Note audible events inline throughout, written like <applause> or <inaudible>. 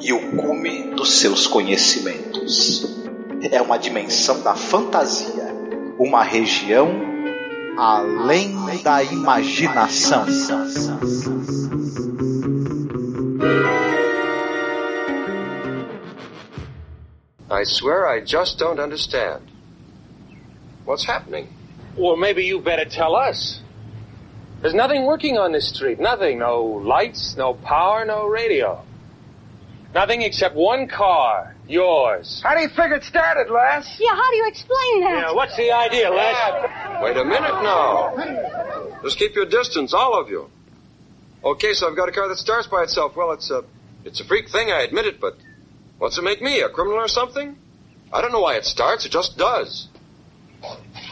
e o cume dos seus conhecimentos. É uma dimensão da fantasia, uma região além da imaginação. I swear I just don't understand. What's happening? Well, maybe you better tell us. There's nothing working on this street. Nothing. No lights, no power, no radio. Nothing except one car. Yours. How do you figure it started, Les? Yeah, how do you explain that? Yeah, what's the idea, Les? Wait a minute now. Just keep your distance, all of you. Okay, so I've got a car that starts by itself. Well, it's a, it's a freak thing, I admit it, but what's it make me, a criminal or something? I don't know why it starts, it just does.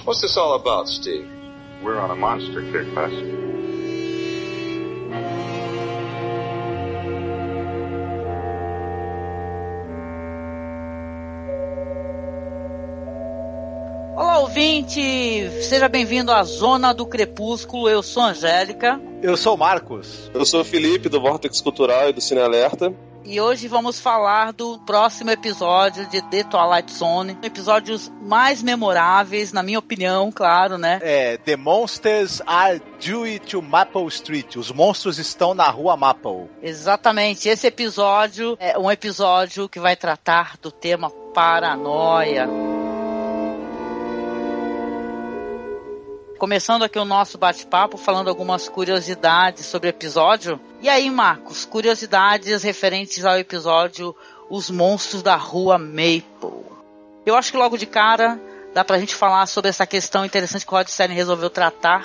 What's this all about, Steve? We're on a monster kick, Les. Ouvinte! Seja bem-vindo à Zona do Crepúsculo. Eu sou Angélica. Eu sou Marcos. Eu sou Felipe, do Vortex Cultural e do Cine Alerta. E hoje vamos falar do próximo episódio de The Twilight Zone. Episódios mais memoráveis, na minha opinião, claro, né? É, The Monsters are due to Maple Street. Os monstros estão na rua Maple. Exatamente. Esse episódio é um episódio que vai tratar do tema paranoia. Começando aqui o nosso bate-papo, falando algumas curiosidades sobre o episódio. E aí, Marcos, curiosidades referentes ao episódio Os Monstros da Rua Maple. Eu acho que logo de cara dá pra gente falar sobre essa questão interessante que o Rod Serling resolveu tratar,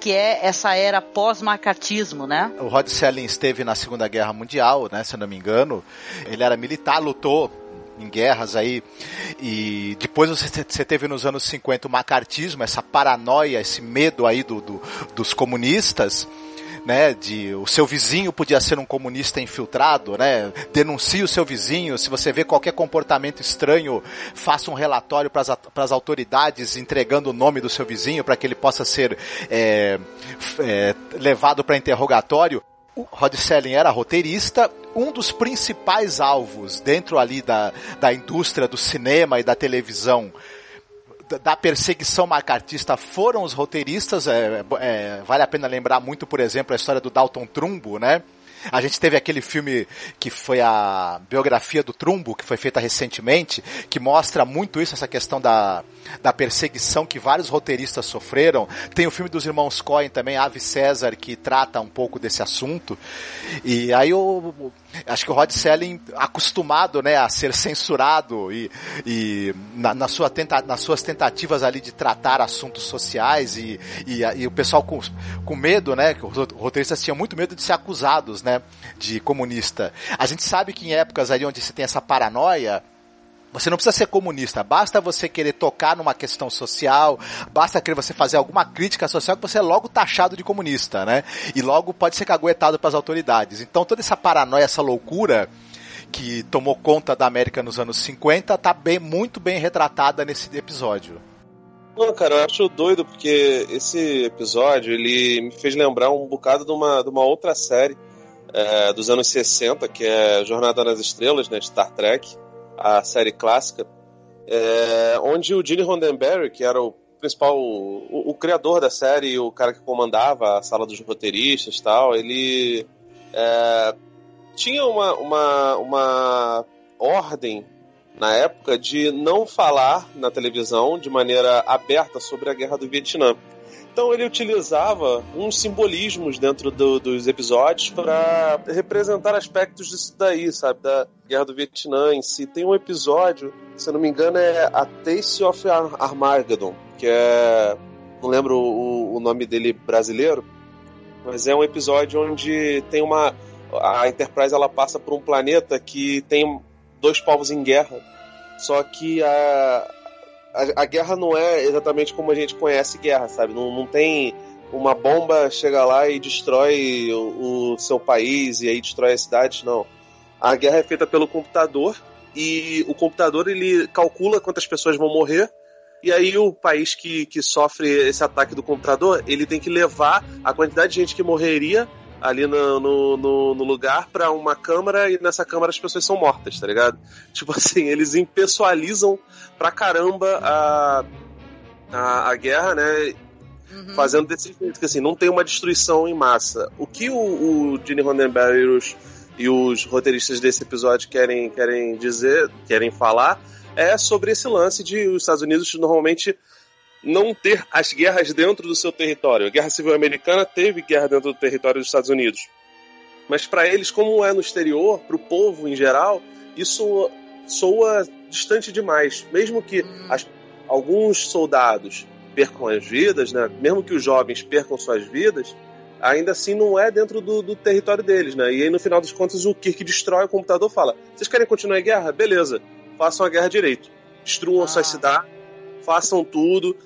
que é essa era pós-macatismo, né? O Rod Serling esteve na Segunda Guerra Mundial, né, se eu não me engano. Ele era militar, lutou em guerras aí. E depois você teve nos anos 50 o macartismo, essa paranoia, esse medo aí do, do dos comunistas. Né, de o seu vizinho podia ser um comunista infiltrado, né? Denuncie o seu vizinho. Se você vê qualquer comportamento estranho, faça um relatório para as autoridades entregando o nome do seu vizinho para que ele possa ser é, é, levado para interrogatório. O Rod Selling era roteirista, um dos principais alvos dentro ali da, da indústria do cinema e da televisão da perseguição macartista foram os roteiristas. É, é, vale a pena lembrar muito, por exemplo, a história do Dalton Trumbo, né? A gente teve aquele filme que foi a biografia do Trumbo, que foi feita recentemente, que mostra muito isso, essa questão da, da perseguição que vários roteiristas sofreram. Tem o filme dos irmãos Coen também, Ave César, que trata um pouco desse assunto. E aí eu acho que o Rod Selling, acostumado né, a ser censurado e, e na, na sua tenta, nas suas tentativas ali de tratar assuntos sociais e, e, e o pessoal com, com medo, né, que os roteiristas tinham muito medo de ser acusados né, de comunista. A gente sabe que em épocas ali onde se tem essa paranoia, você não precisa ser comunista, basta você querer tocar numa questão social, basta querer você fazer alguma crítica social que você é logo taxado de comunista, né? E logo pode ser caguetado pelas autoridades. Então toda essa paranoia, essa loucura que tomou conta da América nos anos 50 tá bem, muito bem retratada nesse episódio. Não, cara, eu acho doido porque esse episódio ele me fez lembrar um bocado de uma, de uma outra série é, dos anos 60, que é Jornada nas Estrelas, né, de Star Trek a série clássica, é, onde o Gene Roddenberry, que era o principal, o, o, criador da série, o cara que comandava a sala dos roteiristas tal, ele é, tinha uma, uma, uma ordem na época de não falar na televisão de maneira aberta sobre a guerra do Vietnã. Então ele utilizava uns simbolismos dentro do, dos episódios para representar aspectos disso daí, sabe? Da Guerra do Vietnã em si. Tem um episódio, se eu não me engano, é A Taste of Armageddon, que é. Não lembro o, o nome dele brasileiro, mas é um episódio onde tem uma. A Enterprise ela passa por um planeta que tem dois povos em guerra Só que a, a, guerra não é exatamente como a gente conhece guerra, sabe? Não, não tem uma bomba chega lá e destrói o, o seu país e aí destrói a cidade, não. A guerra é feita pelo computador e o computador ele calcula quantas pessoas vão morrer e aí o país que, que sofre esse ataque do computador, ele tem que levar a quantidade de gente que morreria ali no, no, no, no lugar para uma câmara e nessa câmara as pessoas são mortas, tá ligado? <laughs> Tipo assim, eles impessoalizam pra caramba a, a, a guerra, né? Uhum. Fazendo desse jeito, que assim, não tem uma destruição em massa. O que o, o Gene Roddenberry e os, e os roteiristas desse episódio querem, querem dizer, querem falar, é sobre esse lance de os Estados Unidos normalmente não ter as guerras dentro do seu território. A Guerra Civil Americana teve guerra dentro do território dos Estados Unidos. Mas para eles, como é no exterior, para o povo em geral, isso soa distante demais. Mesmo que as, alguns soldados percam as vidas, né? mesmo que os jovens percam suas vidas, ainda assim não é dentro do, do, território deles, né? E aí no final das contas o Kirk destrói o computador fala: vocês querem continuar a guerra? Beleza, façam a guerra direito. Destruam ah. suas cidades, façam tudo.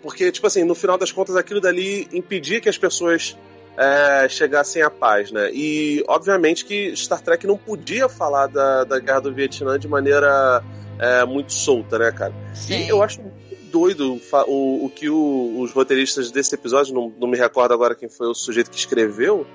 Porque, tipo assim, no final das contas aquilo dali impedia que as pessoas é, chegassem à paz, né? E obviamente que Star Trek não podia falar da, da guerra do Vietnã de maneira é, muito solta, né, cara? Sim. E eu acho doido o, o que o, os roteiristas desse episódio, não, não me recordo agora quem foi o sujeito que escreveu,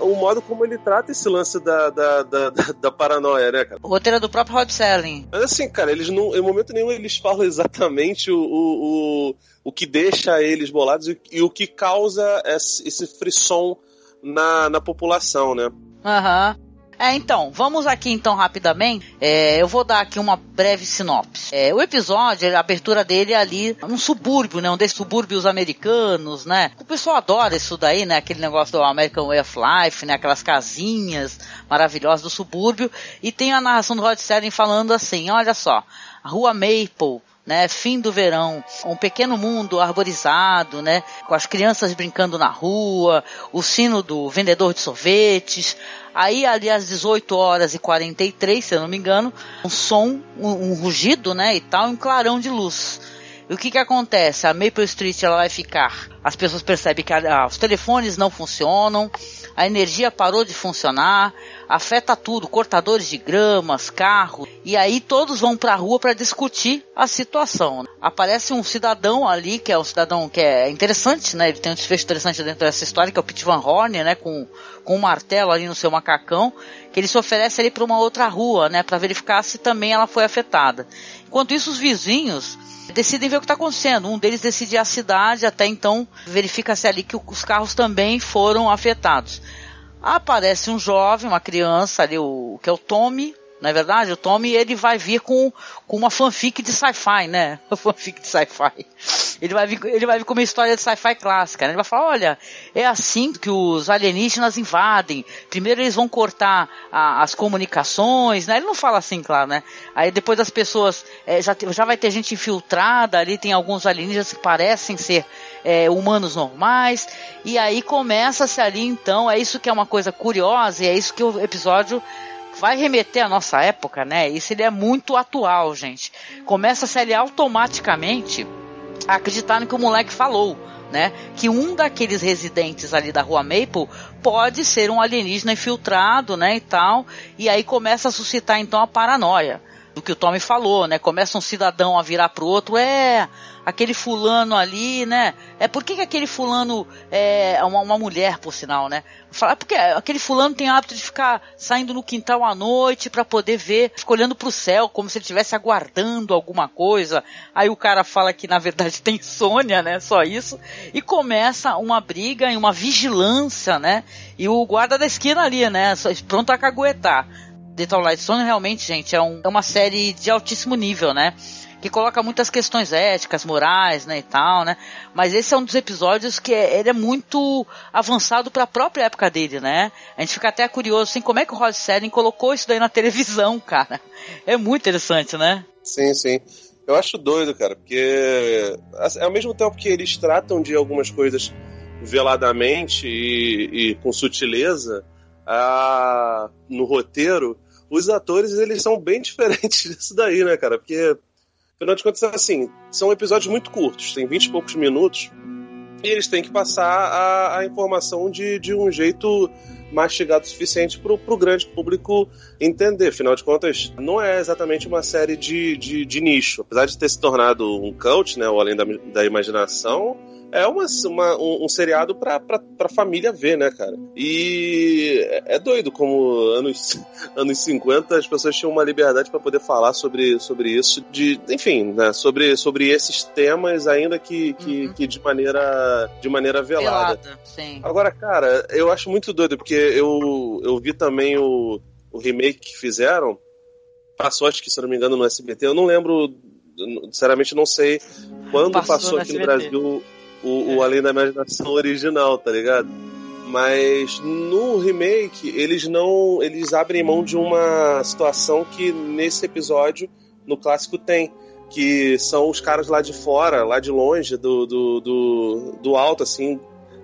o modo como ele trata esse lance da, da, da, da paranoia, né, cara? O roteiro é do próprio Rod Serling. Mas assim, cara, eles não, em momento nenhum eles falam exatamente o, o, o, o que deixa eles bolados e, e, o que causa esse, esse frisson na, na população, né? Aham. Uhum. É, então, vamos aqui então rapidamente. É, eu vou dar aqui uma breve sinopse. É, o episódio, a abertura dele é ali num subúrbio, né? Um desses subúrbios americanos, né? O pessoal adora isso daí, né? Aquele negócio do American Way of Life, né? Aquelas casinhas maravilhosas do subúrbio. E tem a narração do Rod Serling falando assim, olha só, a rua Maple, né? Fim do verão, um pequeno mundo arborizado, né? Com as crianças brincando na rua, o sino do vendedor de sorvetes. Aí, ali às 18 horas e 43, se eu não me engano, um som, um, um rugido, né? E tal, um clarão de luz. E o que que acontece? A Maple Street ela vai ficar. As pessoas percebem que os telefones não funcionam, a energia parou de funcionar, afeta tudo, cortadores de gramas, carros, e aí todos vão para a rua para discutir a situação. Aparece um cidadão ali, que é um cidadão que é interessante, né? Ele tem um desfecho interessante dentro dessa história, que é o Pete Van Horn, né? Com, com um martelo ali no seu macacão, que ele se oferece ali para uma outra rua, né? Para verificar se também ela foi afetada. Enquanto isso, os vizinhos decidem ver o que está acontecendo. Um deles decide a cidade, até então verifica-se ali que os carros também foram afetados. Aparece um jovem, uma criança ali, o que é o Tommy, não é verdade? O Tommy ele vai vir com, com uma fanfic de sci-fi, né? <laughs> Uma fanfic de sci-fi. Ele vai vir, ele vai vir com uma história de sci-fi clássica, né? Ele vai falar, olha, é assim que os alienígenas invadem. Primeiro eles vão cortar a, as comunicações, né? Ele não fala assim, claro, né? Aí depois as pessoas, é, já, já vai ter gente infiltrada ali, tem alguns alienígenas que parecem ser é, humanos normais. E aí começa-se ali, então, é isso que é uma coisa curiosa e é isso que o episódio vai remeter à nossa época, né? Isso ele é muito atual, gente. Começa-se ali automaticamente a acreditar no que o moleque falou. Né? Que um daqueles residentes ali da rua Maple pode ser um alienígena infiltrado, né, e tal, e aí começa a suscitar então a paranoia do que o Tommy falou, né? Começa um cidadão a virar pro outro, é, aquele fulano ali, né? É por que, que aquele fulano é uma, uma mulher, por sinal, né? Falar porque aquele fulano tem hábito de ficar saindo no quintal à noite para poder ver, fica olhando pro céu como se ele estivesse aguardando alguma coisa. Aí o cara fala que na verdade <laughs> tem insônia, né? Só isso. E começa uma briga e uma vigilância, né? E o guarda da esquina ali, né? Pronto a caguetar. The Twilight Zone realmente, gente, é, um, é uma série de altíssimo nível, né? que coloca muitas questões éticas, morais, né, e tal, né? Mas esse é um dos episódios que é, ele é muito avançado para a própria época dele, né? A gente fica até curioso, assim, como é que o Rod Serling colocou isso daí na televisão, <laughs> cara? É muito interessante, né? Sim, sim. Eu acho doido, cara, porque assim, ao mesmo tempo que eles tratam de algumas coisas veladamente e, e com sutileza, a, no roteiro, os atores, eles são bem <laughs> diferentes disso daí, né, cara? Porque, afinal de contas, assim, são episódios muito curtos, tem 20 e poucos minutos, e eles têm que passar a, a informação de, de um jeito mastigado o suficiente para o grande público entender. Afinal de contas, não é exatamente uma série de, de, de nicho. Apesar de ter se tornado um cult, né, ou além da, da imaginação, é uma, uma um, um, seriado pra, pra, pra família ver, né, cara? E é, é doido como anos, <laughs> anos 50 as pessoas tinham uma liberdade para poder falar sobre, sobre isso, de, enfim, né, sobre, sobre esses temas, ainda que, que, uhum. que de maneira de maneira velada. velada sim. Agora, cara, eu acho muito doido, porque eu, eu vi também o, o remake que fizeram, passou, acho que se não me engano, no SBT, eu não lembro sinceramente não sei quando passou, passou aqui no Brasil o, é. o Além da Imaginação original, tá ligado? Mas no remake, eles não. Eles abrem mão de uma situação que nesse episódio, no clássico, tem. Que são os caras lá de fora, lá de longe, do, do, do, do alto, assim,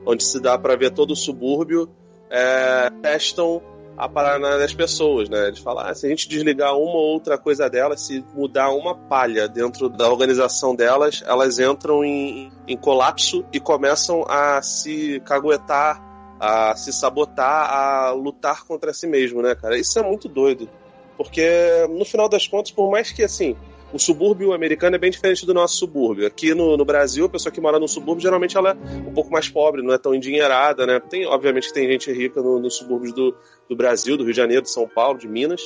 onde se dá para ver todo o subúrbio, é, testam a parada das pessoas, né? Eles falam, ah, se a gente desligar uma ou outra coisa delas, se mudar uma palha dentro da organização delas, elas entram em, em colapso e começam a se caguetar, a se sabotar, a lutar contra si mesmo, né, cara? Isso é muito doido. Porque, no final das contas, por mais que, assim, o subúrbio americano é bem diferente do nosso subúrbio. Aqui no, no Brasil, a pessoa que mora no subúrbio, geralmente ela é um pouco mais pobre, não é tão endinheirada, né? Tem, obviamente que tem gente rica nos no subúrbios do, do Brasil, do Rio de Janeiro, de São Paulo, de Minas,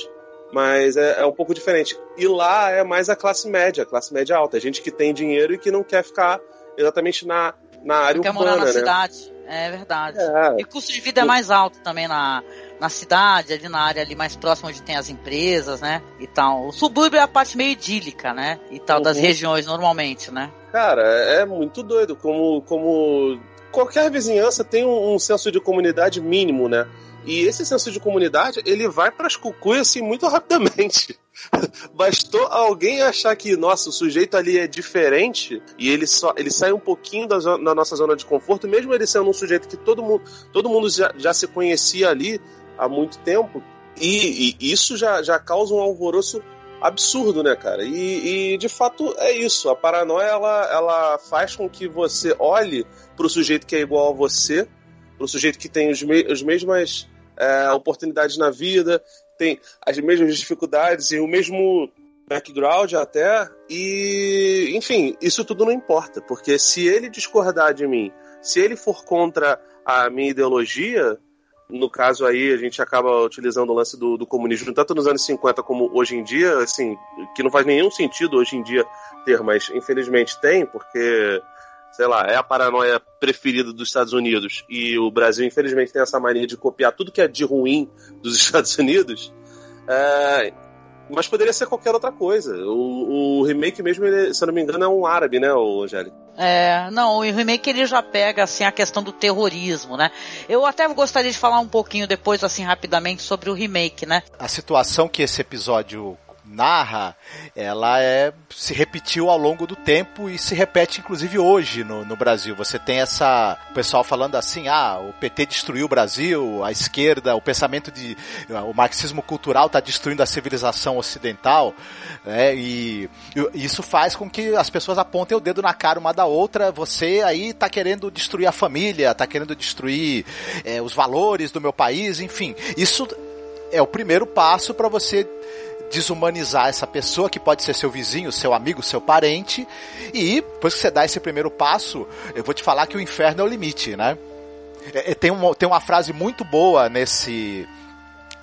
mas é, é, um pouco diferente. E lá é mais a classe média, a classe média alta, a gente que tem dinheiro e que não quer ficar exatamente na, na área quer urbana, morar na né? cidade, é verdade. É. E o custo de vida é mais alto também na, na cidade, ali na área ali mais próxima onde tem as empresas, né? E tal. O subúrbio é a parte meio idílica, né? E tal, uhum. das regiões normalmente, né? Cara, é muito doido como, como qualquer vizinhança tem um, um senso de comunidade mínimo, né? E esse senso de comunidade, ele vai para as cucuias assim muito <laughs> rapidamente. Bastou alguém achar que, nossa, o sujeito ali é diferente e ele só ele sai um pouquinho da, da nossa zona de conforto, mesmo ele sendo um sujeito que todo mundo, todo mundo já, já se conhecia ali, há muito tempo. E, e isso já, já causa um alvoroço absurdo, né, cara? E, e, de fato é isso. A paranoia ela, ela faz com que você olhe para o sujeito que é igual a você, para o sujeito que tem os, me, as mesmas é, oportunidades na vida, tem as mesmas dificuldades e o mesmo background até. E, enfim, isso tudo não importa, porque se ele discordar de mim, se ele for contra a minha ideologia, no caso aí, a gente acaba utilizando o lance do, do, comunismo, tanto nos anos 50 como hoje em dia, assim, que não faz nenhum sentido hoje em dia ter, mas infelizmente tem, porque, sei lá, é a paranoia preferida dos Estados Unidos e o Brasil, infelizmente, tem essa mania de copiar tudo que é de ruim dos <laughs> Estados Unidos. É, mas poderia ser qualquer outra coisa. O, o remake mesmo, ele, se eu não me engano, é um árabe, né, o Angélico? É, não, o remake ele já pega assim a questão do terrorismo, né? Eu até gostaria de falar um pouquinho depois assim rapidamente sobre o remake, né? A situação que esse episódio narra, ela é se repetiu ao longo do tempo e se repete inclusive hoje no, no Brasil. Você tem essa o pessoal falando assim, ah, o PT destruiu o Brasil, a esquerda, o pensamento de o marxismo cultural está destruindo a civilização ocidental, né? E, e, isso faz com que as pessoas apontem o dedo na cara uma da outra. Você aí está querendo destruir a família, está querendo destruir é, os valores do meu país, enfim. Isso é o primeiro passo para você desumanizar essa pessoa que pode ser seu vizinho, seu amigo, seu parente. E depois que você dá esse primeiro passo, eu vou te falar que o inferno é o limite, né? É, é tem, uma, tem uma frase muito boa nesse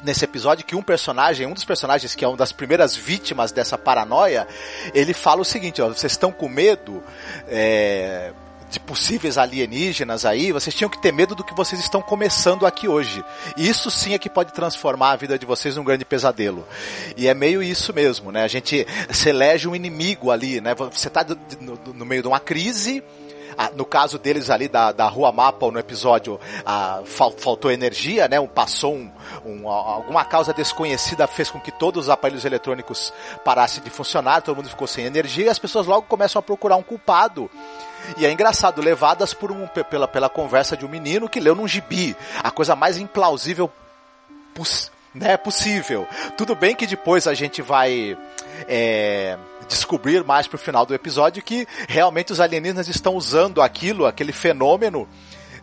nesse episódio que um personagem, um dos personagens que é uma das primeiras vítimas dessa paranoia, ele fala o seguinte: ó, vocês estão com medo? É, de possíveis alienígenas aí, vocês tinham que ter medo do que vocês estão começando aqui hoje. Isso sim é que pode transformar a vida de vocês num grande pesadelo. E é meio isso mesmo, né? A gente se elege um inimigo ali, né? Você está no, no meio de uma crise, no caso deles ali da, da Rua Mapa, no episódio, ah, fal, faltou energia, né? Um, passou um, um, alguma causa desconhecida fez com que todos os aparelhos eletrônicos parassem de funcionar, todo mundo ficou sem energia e as pessoas logo começam a procurar um culpado. E é engraçado, levadas por um, pela, pela conversa de um menino que leu num gibi. A coisa mais implausível né? É possível. Tudo bem que depois a gente vai é, descobrir mais pro final do episódio que realmente os alienígenas estão usando aquilo, aquele fenômeno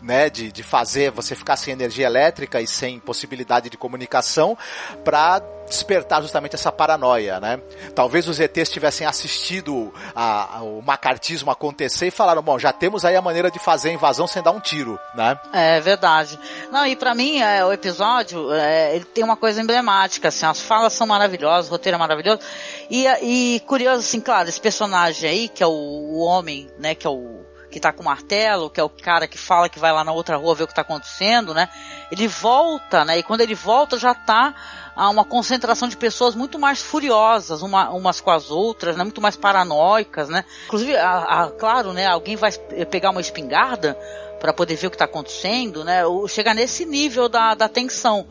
né, de, de fazer você ficar sem energia elétrica e sem possibilidade de comunicação para despertar justamente essa paranoia, né? Talvez os ETs tivessem assistido a, a, o macartismo acontecer e falaram, bom, já temos aí a maneira de fazer a invasão sem dar um tiro, né? É verdade. Não, e para mim, é, o episódio, é, ele tem uma coisa emblemática, assim, as falas são maravilhosas, o roteiro é maravilhoso, e, e curioso, assim, claro, esse personagem aí, que é o, o homem, né, que é o que tá com o martelo, que é o cara que fala que vai lá na outra rua ver o que tá acontecendo, né? Ele volta, né? E quando ele volta já tá a uma concentração de pessoas muito mais furiosas uma, umas com as outras, né? Muito mais paranoicas, né? Inclusive, a, a, claro, né? Alguém vai pegar uma espingarda para poder ver o que está acontecendo, né? Chegar nesse nível da, da tensão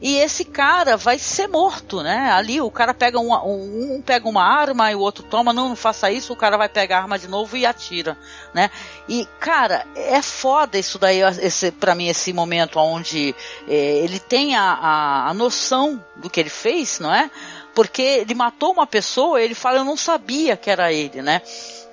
e esse cara vai ser morto, né? Ali o cara pega uma, um, um, pega uma arma e o outro toma, não, não faça isso, o cara vai pegar a arma de novo e atira, né? E cara, é foda isso daí, esse, para mim esse momento onde é, ele tem a, a, a noção do que ele fez, não é? Porque ele matou uma pessoa, ele fala eu não sabia que era ele, né?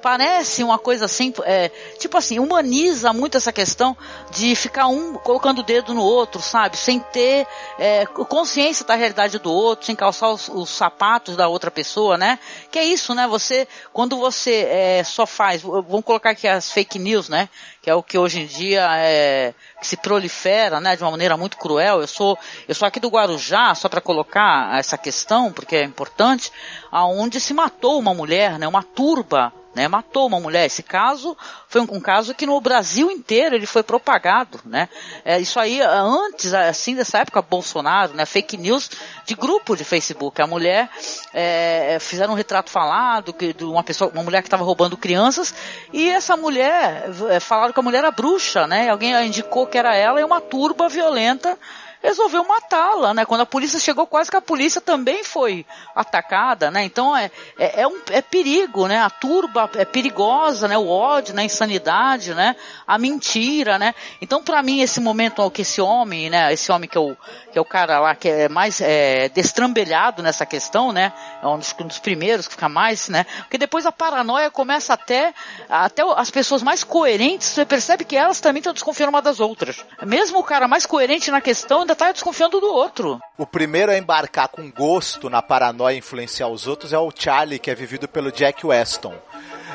Parece uma coisa assim, é, tipo assim, humaniza muito essa questão de ficar um colocando o dedo no outro, sabe? Sem ter é, consciência da realidade do outro, sem calçar os, os, sapatos da outra pessoa, né? Que é isso, né? Você, quando você é, só faz, vamos colocar aqui as fake news, né? Que é o que hoje em dia é, se prolifera, né? De uma maneira muito cruel. Eu sou, eu sou aqui do Guarujá, só para colocar essa questão, porque é importante, aonde se matou uma mulher, né? Uma turba né, matou uma mulher. Esse caso foi um, um, caso que no Brasil inteiro ele foi propagado, né? É, isso aí antes, assim, dessa época Bolsonaro, né? Fake news de grupo de Facebook. A mulher é, fizeram um retrato falado que, de uma pessoa, uma mulher que estava roubando crianças e essa mulher é, falaram que a mulher era bruxa, né? Alguém indicou que era ela e uma turba violenta resolveu matá-la, né? Quando a polícia chegou, quase que a polícia também foi atacada, né? Então é, é, é, um, é perigo, né? A turba é perigosa, né? O ódio, né? A insanidade, né? A mentira, né? Então para mim esse momento que esse homem, né? Esse homem que é o, que é o cara lá que é mais é, destrambelhado nessa questão, né? É um dos, um dos primeiros que fica mais, né? Porque depois a paranoia começa até, até as pessoas mais coerentes, você percebe que elas também estão desconfiando uma das outras. Mesmo o cara mais coerente na questão ainda está desconfiando do outro. O primeiro a embarcar com gosto na paranoia e influenciar os outros é o Charlie, que é vivido pelo Jack Weston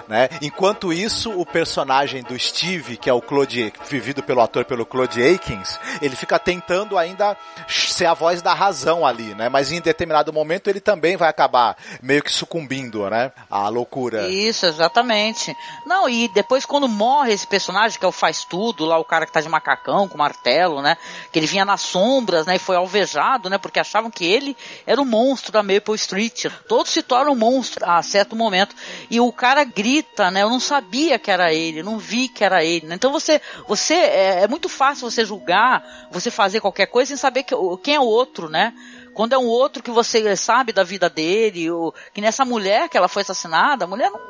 né? Enquanto isso, o personagem do Steve, que é o Claude, vivido pelo ator pelo Claude Akins, ele fica tentando ainda ser a voz da razão ali, né? Mas em determinado momento ele também vai acabar meio que sucumbindo, né? À loucura. Isso, exatamente. Não, e depois quando morre esse personagem, que é o faz tudo, lá o cara que tá de macacão, com martelo, né? Que ele vinha nas sombras, né? E foi alvejado, né? Porque achavam que ele era o monstro da Maple Street. Todos se tornam monstros a certo momento. E o cara grita, né? Eu não sabia que era ele, não vi que era ele. Né? Então você, você é, é, muito fácil você julgar, você fazer qualquer coisa sem saber que, quem é o outro, né? Quando é um outro que você sabe da vida dele, ou, que nessa mulher que ela foi assassinada, a mulher não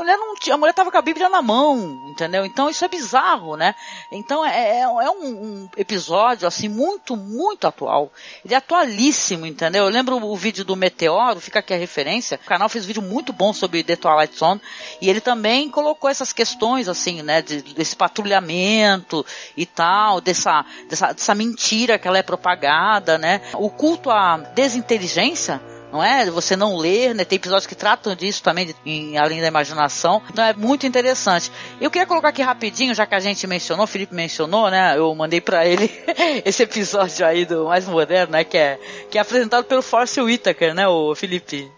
mulher não tinha, a mulher tava com a Bíblia na mão, entendeu? Então isso é bizarro, né? Então é, é, é um, um, episódio assim muito, muito atual. Ele é atualíssimo, entendeu? Eu lembro o vídeo do Meteoro, fica aqui a referência. O canal fez um vídeo muito bom sobre The Twilight Zone e ele também colocou essas questões assim, né, de, desse patrulhamento e tal, dessa, dessa, dessa mentira que ela é propagada, né? O culto à desinteligência não é? Você não ler, né? Tem episódios que tratam disso também, em, além da imaginação. Então é muito interessante. Eu queria colocar aqui rapidinho, já que a gente mencionou, o Felipe mencionou, né? Eu mandei para ele <laughs> esse episódio aí do mais moderno, né? Que é, que é apresentado pelo Force Whitaker, né? O Felipe.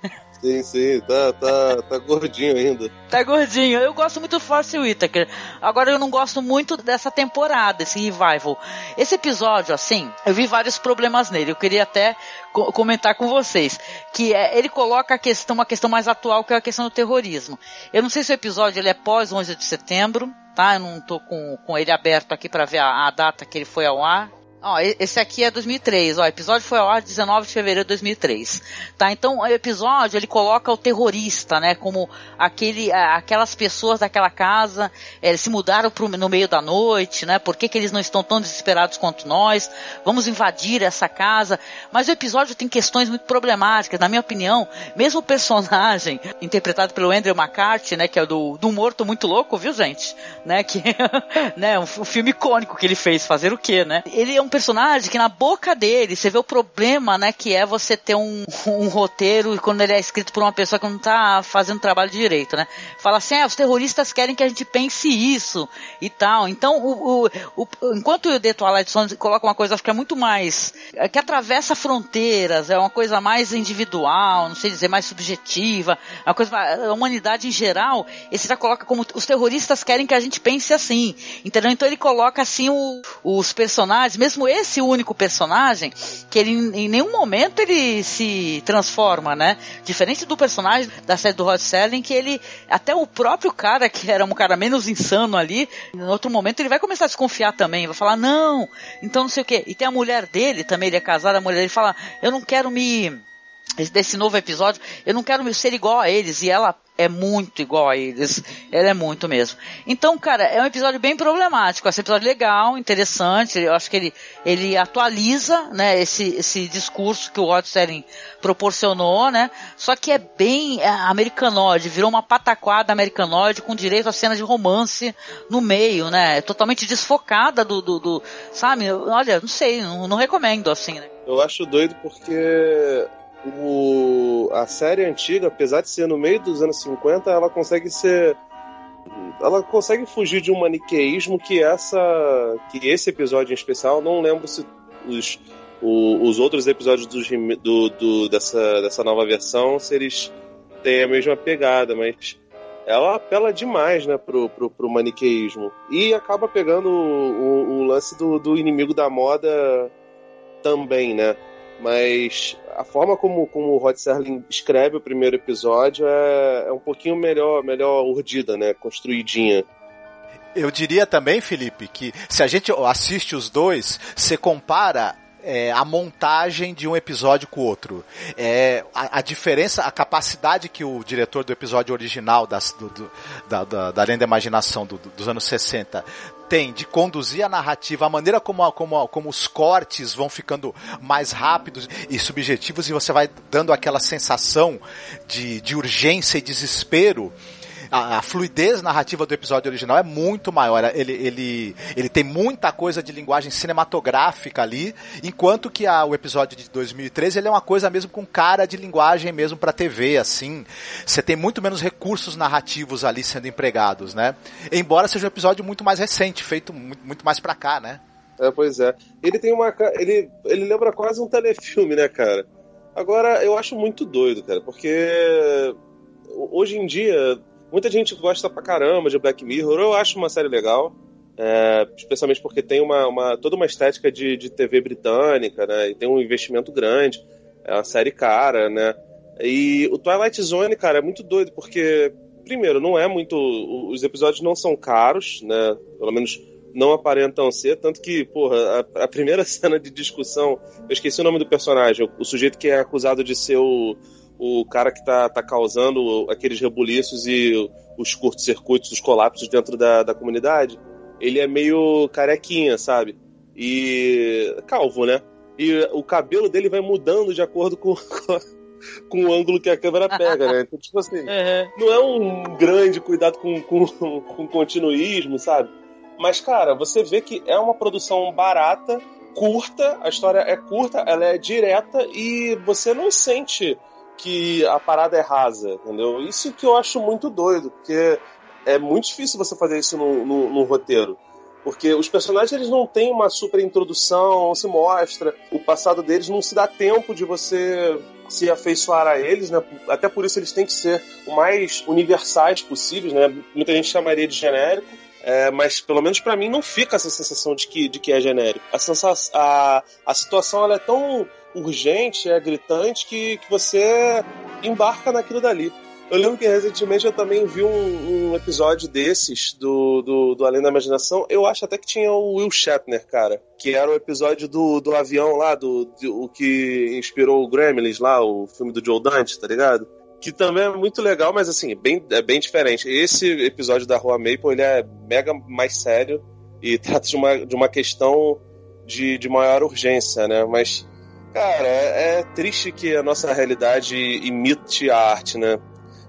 Sim, sim, tá, tá, tá gordinho ainda. Tá gordinho. Eu gosto muito do Force Whitaker. Agora eu não gosto muito dessa temporada, esse revival. Esse episódio, assim, eu vi vários problemas nele. Eu queria até co comentar com vocês. Que é, ele coloca a questão, uma questão mais atual, que é a questão do terrorismo. Eu não sei se o episódio ele é pós 11 de setembro, tá? Eu não tô com, com ele aberto aqui para ver a, a data que ele foi ao ar. Ó, esse aqui é 2003, ó, o episódio foi ao ar 19 de fevereiro de 2003, tá? Então, o episódio, ele coloca o terrorista, né, como aquele, aquelas pessoas daquela casa, é, se mudaram pro, no meio da noite, né, por que que eles não estão tão desesperados quanto nós, vamos invadir essa casa, mas o episódio tem questões muito problemáticas, na minha opinião, mesmo o personagem, <laughs> interpretado pelo Andrew McCarthy, né, que é do, do Morto Muito Louco, viu gente, né, que, <laughs> né, um, um filme icônico que ele fez, fazer o quê, né, ele é um personagem que na boca dele você vê o problema, né, que é você ter um, <laughs> um roteiro quando ele é escrito por uma pessoa que não tá fazendo trabalho direito, né? Fala assim, ah, os terroristas querem que a gente pense isso e tal. Então, o, o, o enquanto o The Twilight Zone coloca uma coisa, acho que é muito mais, é que atravessa fronteiras, é uma coisa mais individual, não sei dizer, mais subjetiva, é uma coisa, a humanidade em geral, esse já coloca como os terroristas querem que a gente pense assim, entendeu? Então ele coloca assim o, os personagens, mesmo esse único personagem, que ele em nenhum momento ele se transforma, né? Diferente do personagem da série do Rod Serling, que ele, até o próprio cara, que era um cara menos insano ali, em outro momento ele vai começar a desconfiar também, vai falar, não, então não sei o que. E tem a mulher dele também, ele é casado, a mulher dele fala, eu não quero me desse novo episódio, eu não quero ser igual a eles, e ela é muito igual a eles. Ela é muito mesmo. Então, cara, é um episódio bem problemático. Esse episódio legal, interessante. Eu acho que ele, ele atualiza, né, esse, esse discurso que o Rod Serling proporcionou, né? Só que é bem é, americanoide, virou uma pataquada americanoide com direito a cena de romance no meio, né? É totalmente desfocada do, do, do sabe? Olha, não sei, não, não recomendo assim, né? Eu acho doido porque o, a série antiga, apesar de ser no meio dos anos 50, ela consegue ser. Ela consegue fugir de um maniqueísmo que essa. que esse episódio em especial, não lembro se os, o, os outros episódios do, do, dessa, dessa nova versão, se eles têm a mesma pegada, mas ela apela demais, né, pro, pro, pro maniqueísmo. E acaba pegando o, o, o lance do, do inimigo da moda também, né? Mas a forma como, como o Rod Serling escreve o primeiro episódio é, é um pouquinho melhor, melhor urdida, né? Construidinha. Eu diria também, Felipe, que se a gente assiste os dois, você compara é, a montagem de um episódio com o outro. É, a, a, diferença, a capacidade que o diretor do episódio original das, do, do, da, da, da Além da Imaginação do, dos anos 60 tem de conduzir a narrativa, a maneira como, como, como os cortes vão ficando mais rápidos e subjetivos e você vai dando aquela sensação de, de urgência e desespero a, a, fluidez narrativa do episódio original é muito maior. Ele, ele, ele tem muita coisa de linguagem cinematográfica ali, enquanto que a, o episódio de 2013 ele é uma coisa mesmo com cara de linguagem mesmo para TV, assim. Você tem muito menos recursos narrativos ali sendo empregados, né? Embora seja um episódio muito mais recente, feito muito, mais pra cá, né? É, pois é. Ele tem uma. Ele, ele lembra quase um telefilme, né, cara? Agora, eu acho muito doido, cara, porque hoje em dia Muita gente gosta pra caramba de Black Mirror. Eu acho uma série legal. É, especialmente porque tem uma, uma, toda uma estética de, de TV britânica, né? E tem um investimento grande. É uma série cara, né? E o Twilight Zone, cara, é muito doido, porque, primeiro, não é muito. Os episódios não são caros, né? Pelo menos não aparentam ser, tanto que, porra, a, a, primeira <laughs> cena de discussão, eu esqueci o nome do personagem, o, o, sujeito que é acusado de ser o, o cara que tá, tá causando aqueles rebuliços e os curtos-circuitos, os colapsos dentro da, da comunidade, ele é meio carequinha, sabe? E calvo, né? E o cabelo dele vai mudando de acordo com, <laughs> com o ângulo que a câmera pega, né? Então, tipo assim, uhum. não é um grande cuidado com, com, com continuismo, sabe? Mas, cara, você vê que é uma produção barata, curta, a história é curta, ela é direta e você não sente que a parada é rasa, entendeu? Isso que eu acho muito doido, porque é muito difícil você fazer isso no, no, no roteiro. Porque os personagens eles não têm uma super introdução, não se mostra, o passado deles não se dá tempo de você se afeiçoar a eles, né? Até por isso eles têm que ser o mais universais possíveis, né? Muita gente chamaria de genérico, é, mas pelo menos para mim não fica essa sensação de que, de que é genérico. A, sensação, a, a situação ela é tão urgente, é gritante, que, que você embarca naquilo dali. Eu lembro que recentemente eu também vi um, um episódio desses do, do, do, Além da Imaginação. Eu acho até que tinha o Will Shatner, cara. Que era o episódio do, do avião lá, do, do o que inspirou o Gremlins lá, o filme do Joe Dante, tá ligado? que também é muito legal, mas assim, bem, é bem diferente. Esse episódio da Rua Maple, ele é mega mais sério e <laughs> trata de uma, de uma questão de, de maior urgência, né? Mas, cara, é, é triste que a nossa realidade imite a arte, né?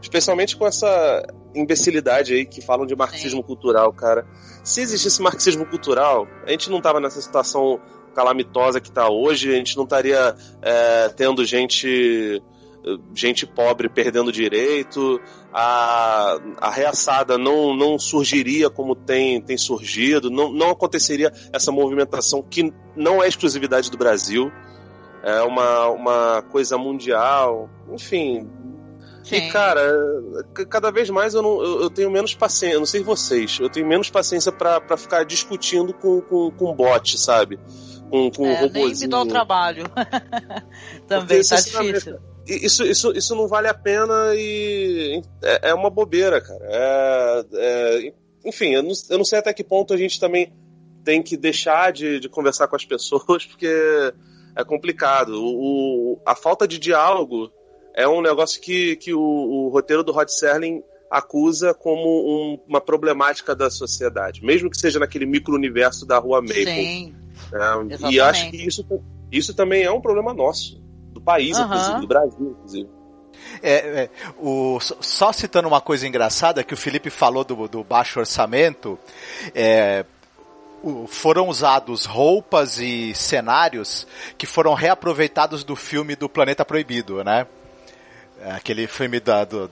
Especialmente com essa imbecilidade aí que falam de marxismo Sim. cultural, cara. Se existisse marxismo cultural, a gente não tava nessa situação calamitosa que tá hoje, a gente não estaria é, tendo gente gente pobre perdendo direito, a, a reaçada não, não surgiria como tem, tem surgido, não, não aconteceria essa movimentação que não é exclusividade do Brasil, é uma, uma coisa mundial, enfim. Sim. E, cara, cada vez mais eu, não, eu, eu, tenho menos paciência, eu não sei vocês, eu tenho menos paciência para ficar discutindo com, com, com bot, sabe? Com, com é, nem me dá o trabalho. <laughs> Também Porque, tá difícil isso, isso, isso não vale a pena e é, é uma bobeira, cara. É, é, enfim, eu não, eu não, sei até que ponto a gente também tem que deixar de, de conversar com as pessoas, <laughs> porque é complicado. O, a falta de diálogo é um negócio que, que o, o roteiro do Rod Serling acusa como um, uma problemática da sociedade, mesmo que seja naquele micro-universo da Rua Maple. Sim. É, e acho que isso, isso também é um problema nosso país, uhum. inclusive, do Brasil, inclusive. É, é, o, só citando uma coisa engraçada que o Felipe falou do, do baixo orçamento, é, foram usados roupas e cenários que foram reaproveitados do filme do Planeta Proibido, né? É, aquele filme da, do,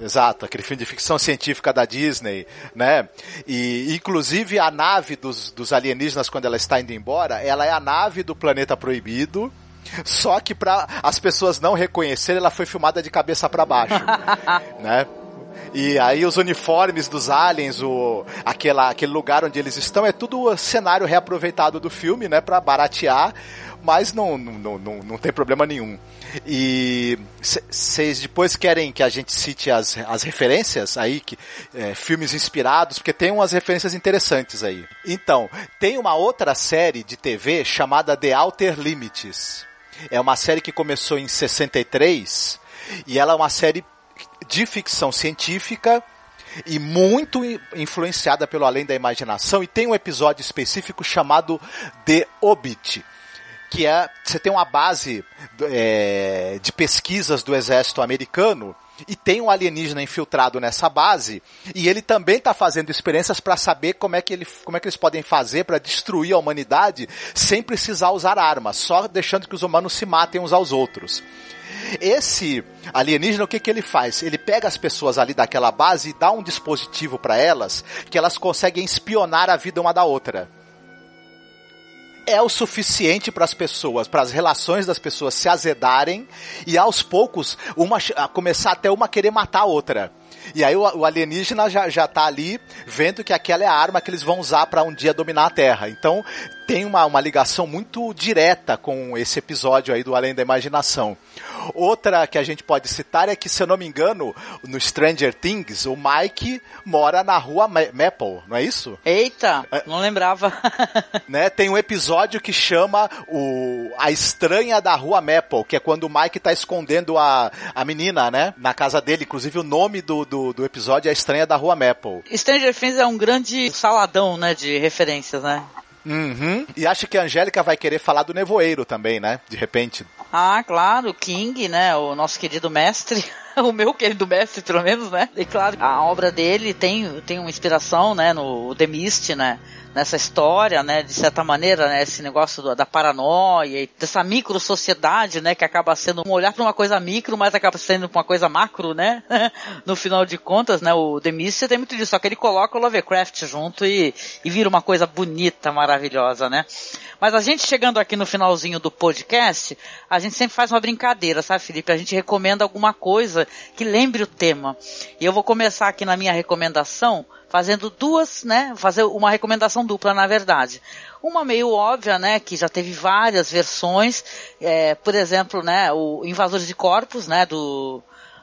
Exato, aquele filme de ficção científica da Disney, né? E inclusive a nave dos, dos alienígenas quando ela está indo embora, ela é a nave do planeta proibido só que para as pessoas não reconhecerem, ela foi filmada de cabeça para baixo, <laughs> né? E aí os uniformes dos aliens, o, aquela, aquele lugar onde eles estão, é tudo cenário reaproveitado do filme, né? Pra baratear, mas não, não, não, não tem problema nenhum. E vocês depois querem que a gente cite as, as referências aí, que, é, filmes inspirados, porque tem umas referências interessantes aí. Então, tem uma outra série de TV chamada The Outer Limits. É uma série que começou em 63 e ela é uma série de ficção científica e muito influenciada pelo Além da Imaginação e tem um episódio específico chamado The Obit que é você tem uma base é, de pesquisas do exército americano e tem um alienígena infiltrado nessa base e ele também está fazendo experiências para saber como é que ele, como é que eles podem fazer para destruir a humanidade sem precisar usar armas, só deixando que os humanos se matem uns aos outros. Esse alienígena, o que, que ele faz? Ele pega as pessoas ali daquela base e dá um dispositivo para elas que elas conseguem espionar a vida uma da outra é o suficiente para as pessoas, para as relações das pessoas se azedarem e aos poucos uma começar até uma querer matar a outra. E aí o, o, alienígena já, já tá ali vendo que aquela é a arma que eles vão usar para um dia dominar a Terra. Então tem uma, uma ligação muito direta com esse episódio aí do Além da Imaginação. Outra que a gente pode citar é que, se eu não me engano, no Stranger Things, o Mike mora na rua Maple, não é isso? Eita, é, não lembrava. <laughs> né, tem um episódio que chama o A Estranha da Rua Maple, que é quando o Mike tá escondendo a, a menina, né, na casa dele. Inclusive o nome do, do, do episódio é A Estranha da Rua Maple. Stranger Things é um grande saladão, né, de referências, né? Uhum. E acho que a Angélica vai querer falar do nevoeiro também, né? De repente. Ah, claro, King, né? O nosso querido mestre. <laughs> o meu querido mestre, pelo menos, né? E claro, a obra dele tem, tem uma inspiração, né? No The Mist, né? Nessa história, né, de certa maneira, né, esse negócio do, da paranoia e dessa micro sociedade, né, que acaba sendo um olhar para uma coisa micro, mas acaba sendo uma coisa macro, né, <laughs> no final de contas, né, o The Mist tem muito disso, só que ele coloca o Lovecraft junto e, e vira uma coisa bonita, maravilhosa, né. Mas a gente chegando aqui no finalzinho do podcast, a gente sempre faz uma brincadeira, sabe, Felipe? A gente recomenda alguma coisa que lembre o tema. E eu vou começar aqui na minha recomendação fazendo duas, né? Fazer uma recomendação dupla, na verdade. Uma meio óbvia, né? Que já teve várias versões. É, por exemplo, né? O Invasores de Corpos, né? Do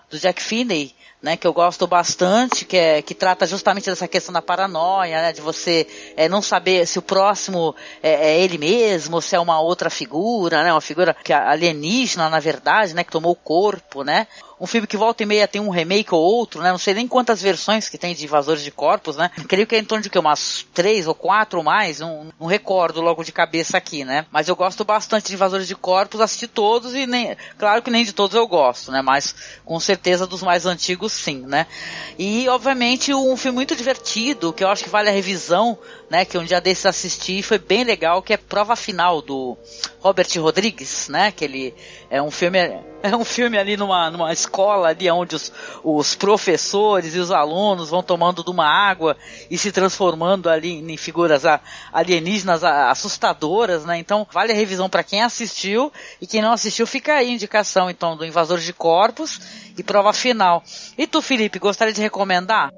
do Jack Finney, né, que eu gosto bastante, que, é, que trata justamente dessa questão da paranoia, né, de você é, não saber se o próximo é, é, ele mesmo, se é uma outra figura, né, uma figura que é alienígena, na verdade, né, que tomou o corpo, né, um filme que volta e meia tem um remake ou outro, né? Não sei nem quantas versões que tem de Invasores de Corpos, né? Creio que é em torno de que, umas três ou quatro ou mais, não, não recordo logo de cabeça aqui, né? Mas eu gosto bastante de Invasores de Corpos, assisti todos e nem, claro que nem de todos eu gosto, né? Mas com certeza dos mais antigos sim, né? E obviamente um filme muito divertido, que eu acho que vale a revisão, né? Que um dia desses assisti foi bem legal, que é Prova Final do Robert Rodrigues, né? Que ele é um filme é um filme ali numa, numa escola ali onde os, os professores e os alunos vão tomando de uma água e se transformando ali em figuras alienígenas assustadoras, né? Então vale a revisão para quem assistiu e quem não assistiu fica aí a indicação então do Invasor de Corpos e Prova Final. E tu, Felipe, gostaria de recomendar?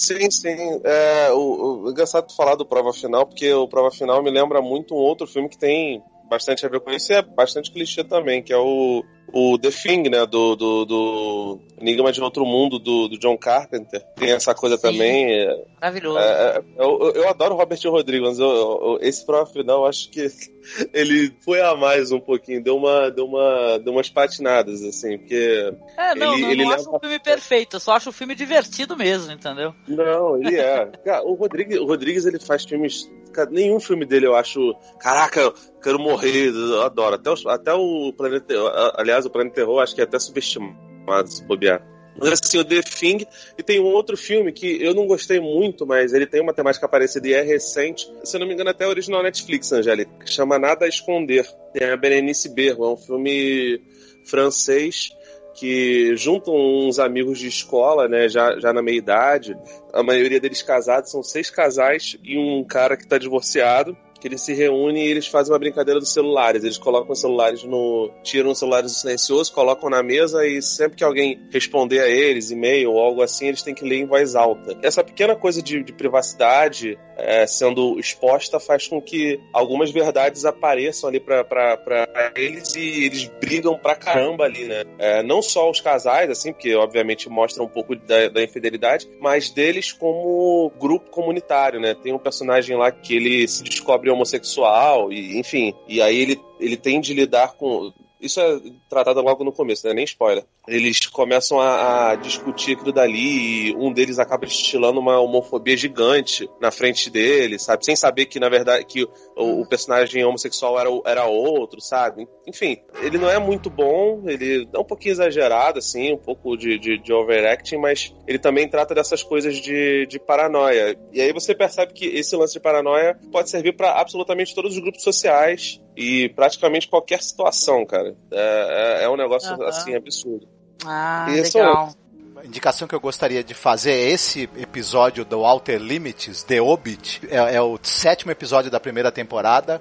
Sim, sim. É, o, o, engraçado falar do Prova Final, porque o Prova Final me lembra muito um outro filme que tem bastante a ver com isso e é bastante clichê também, que é o, o The Thing, né, do, do, do Enigma de Outro Mundo, do, do John Carpenter. Tem essa coisa Sim. também. É, Maravilhoso. É, é, eu, eu adoro Robert Rodrigues, mas eu, eu, esse prova final, acho que <laughs> ele foi a mais um pouquinho, deu uma, deu uma, deu umas patinadas, assim, porque... É, não, ele, não, ele não leva... acho um filme perfeito, eu só acho o um filme divertido mesmo, entendeu? Não, ele é. Cara, o Rodrigues, o Rodrigues, ele faz filmes... Nenhum filme dele eu acho, caraca, quero morrer, eu adoro. Até o, até o Planeta... Aliás, o Planeta Terror acho que é até subestimado, se bobear. Mas assim, o The Thing, e tem um outro filme que eu não gostei muito, mas ele tem uma temática parecida e é recente. Se eu não me engano, até original Netflix, Angélica, que chama Nada a Esconder. Tem a Berenice Berro, é um filme francês que juntam uns amigos de escola, né, já, já na meia idade, a maioria deles casados, são seis casais e um cara que está divorciado que eles se reúnem e eles fazem uma brincadeira dos celulares. Eles colocam os celulares no. tiram os celulares do silencioso, colocam na mesa e sempre que alguém responder a eles, e-mail ou algo assim, eles têm que ler em voz alta. Essa pequena coisa de, de privacidade é, sendo exposta faz com que algumas verdades apareçam ali para eles e eles brigam pra caramba ali, né? É, não só os casais, assim, porque obviamente mostra um pouco da, da infidelidade, mas deles como grupo comunitário, né? Tem um personagem lá que ele se descobre homossexual, e enfim. E aí ele, ele tem de lidar com. Isso é tratado logo no começo, né? Nem spoiler. Eles começam a, a, discutir aquilo dali e um deles acaba destilando uma homofobia gigante na frente dele, sabe? Sem saber que, na verdade, que o, o personagem homossexual era, era outro, sabe? Enfim, ele não é muito bom, ele é um pouquinho exagerado, assim, um pouco de, de, de overacting, mas ele também trata dessas coisas de, de paranoia. E aí você percebe que esse lance de paranoia pode servir para absolutamente todos os grupos sociais e praticamente qualquer situação, cara. É, é, é um negócio, uhum. assim, absurdo. Ah, e legal. A indicação que eu gostaria de fazer é esse episódio do Outer Limits, The Hobbit. É, é o sétimo episódio da primeira temporada.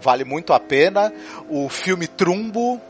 Vale muito a pena. O filme Trumbo,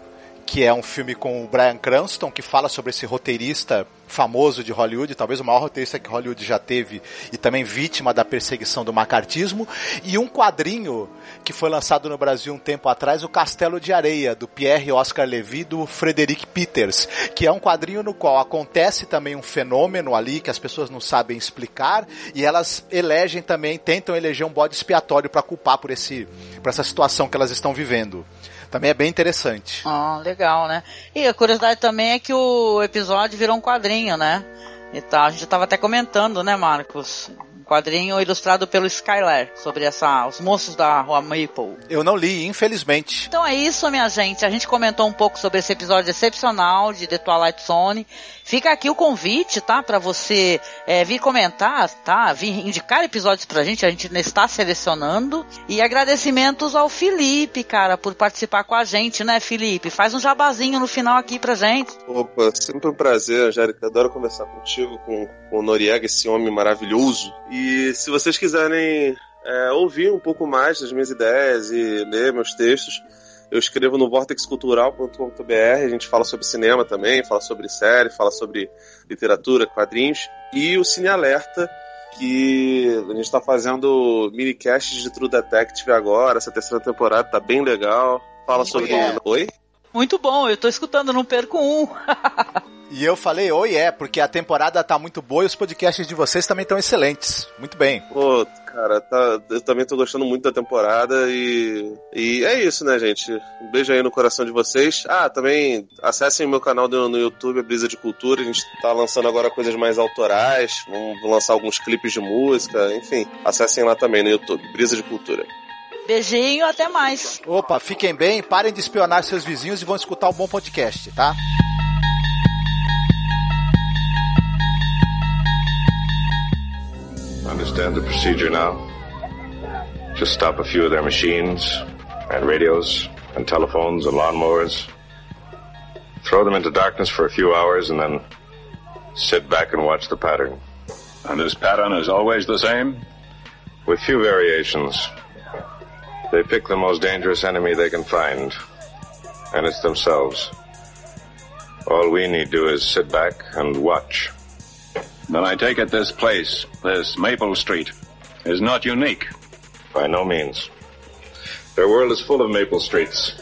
que é um filme com o Brian Cranston, que fala sobre esse roteirista famoso de Hollywood, talvez o maior roteirista que Hollywood já teve, e também vítima da perseguição do macartismo, e um quadrinho que foi lançado no Brasil um tempo atrás, o Castelo de Areia, do Pierre Oscar Levy, do Frederic Peters, que é um quadrinho no qual acontece também um fenômeno ali que as pessoas não sabem explicar, e elas elegem também, tentam eleger um bode expiatório para culpar por, esse, por essa situação que elas estão vivendo. Também é bem interessante. Ah, legal, né? E a curiosidade também é que o episódio virou um quadrinho, né? E tá, a gente estava até comentando, né, Marcos? Quadrinho ilustrado pelo Skylar, sobre essa, os monstros da Rua Maple. Eu não li, infelizmente. Então é isso, minha gente. A gente comentou um pouco sobre esse episódio excepcional de The Twilight Zone. Fica aqui o convite, tá? Para você é, vir comentar, tá? Vir indicar episódios pra gente, a gente está selecionando. E agradecimentos ao Felipe, cara, por participar com a gente, né, Felipe? Faz um jabazinho no final aqui pra gente. Opa, sempre um prazer, Angélica. Adoro conversar contigo, com, com o Noriega, esse homem maravilhoso. E e se vocês quiserem é, ouvir um pouco mais das minhas ideias e ler meus textos, eu escrevo no vortexcultural.com.br. A gente fala sobre cinema também, fala sobre série, fala sobre literatura, quadrinhos. E o Cine Alerta, que a gente está fazendo minicasts de True Detective agora. Essa terceira temporada tá bem legal. Fala sobre. Oi? Muito bom, eu tô escutando, não perco um. <laughs> E eu falei, oi, é, porque a temporada tá muito boa e os podcasts de vocês também estão excelentes. Muito bem. Pô, cara, tá, eu também tô gostando muito da temporada e, e é isso, né, gente? Um beijo aí no coração de vocês. Ah, também acessem o meu canal do, no YouTube, a Brisa de Cultura. A gente tá lançando agora coisas mais autorais. Vamos lançar alguns clipes de música, enfim. Acessem lá também no YouTube, Brisa de Cultura. Beijinho, até mais. Opa, fiquem bem, parem de espionar seus vizinhos e vão escutar um bom podcast, tá? Understand the procedure now? Just stop a few of their machines, and radios, and telephones, and lawnmowers. Throw them into darkness for a few hours, and then sit back and watch the pattern. And this pattern is always the same? With few variations. They pick the most dangerous enemy they can find, and it's themselves. All we need do is sit back and watch. Then I take it this place, this Maple Street, is not unique. By no means. Their world is full of maple streets.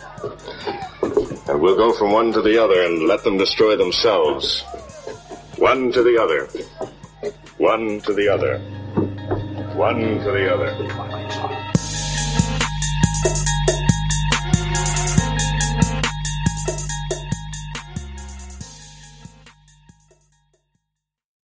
And we'll go from one to the other and let them destroy themselves. One to the other. One to the other. One to the other.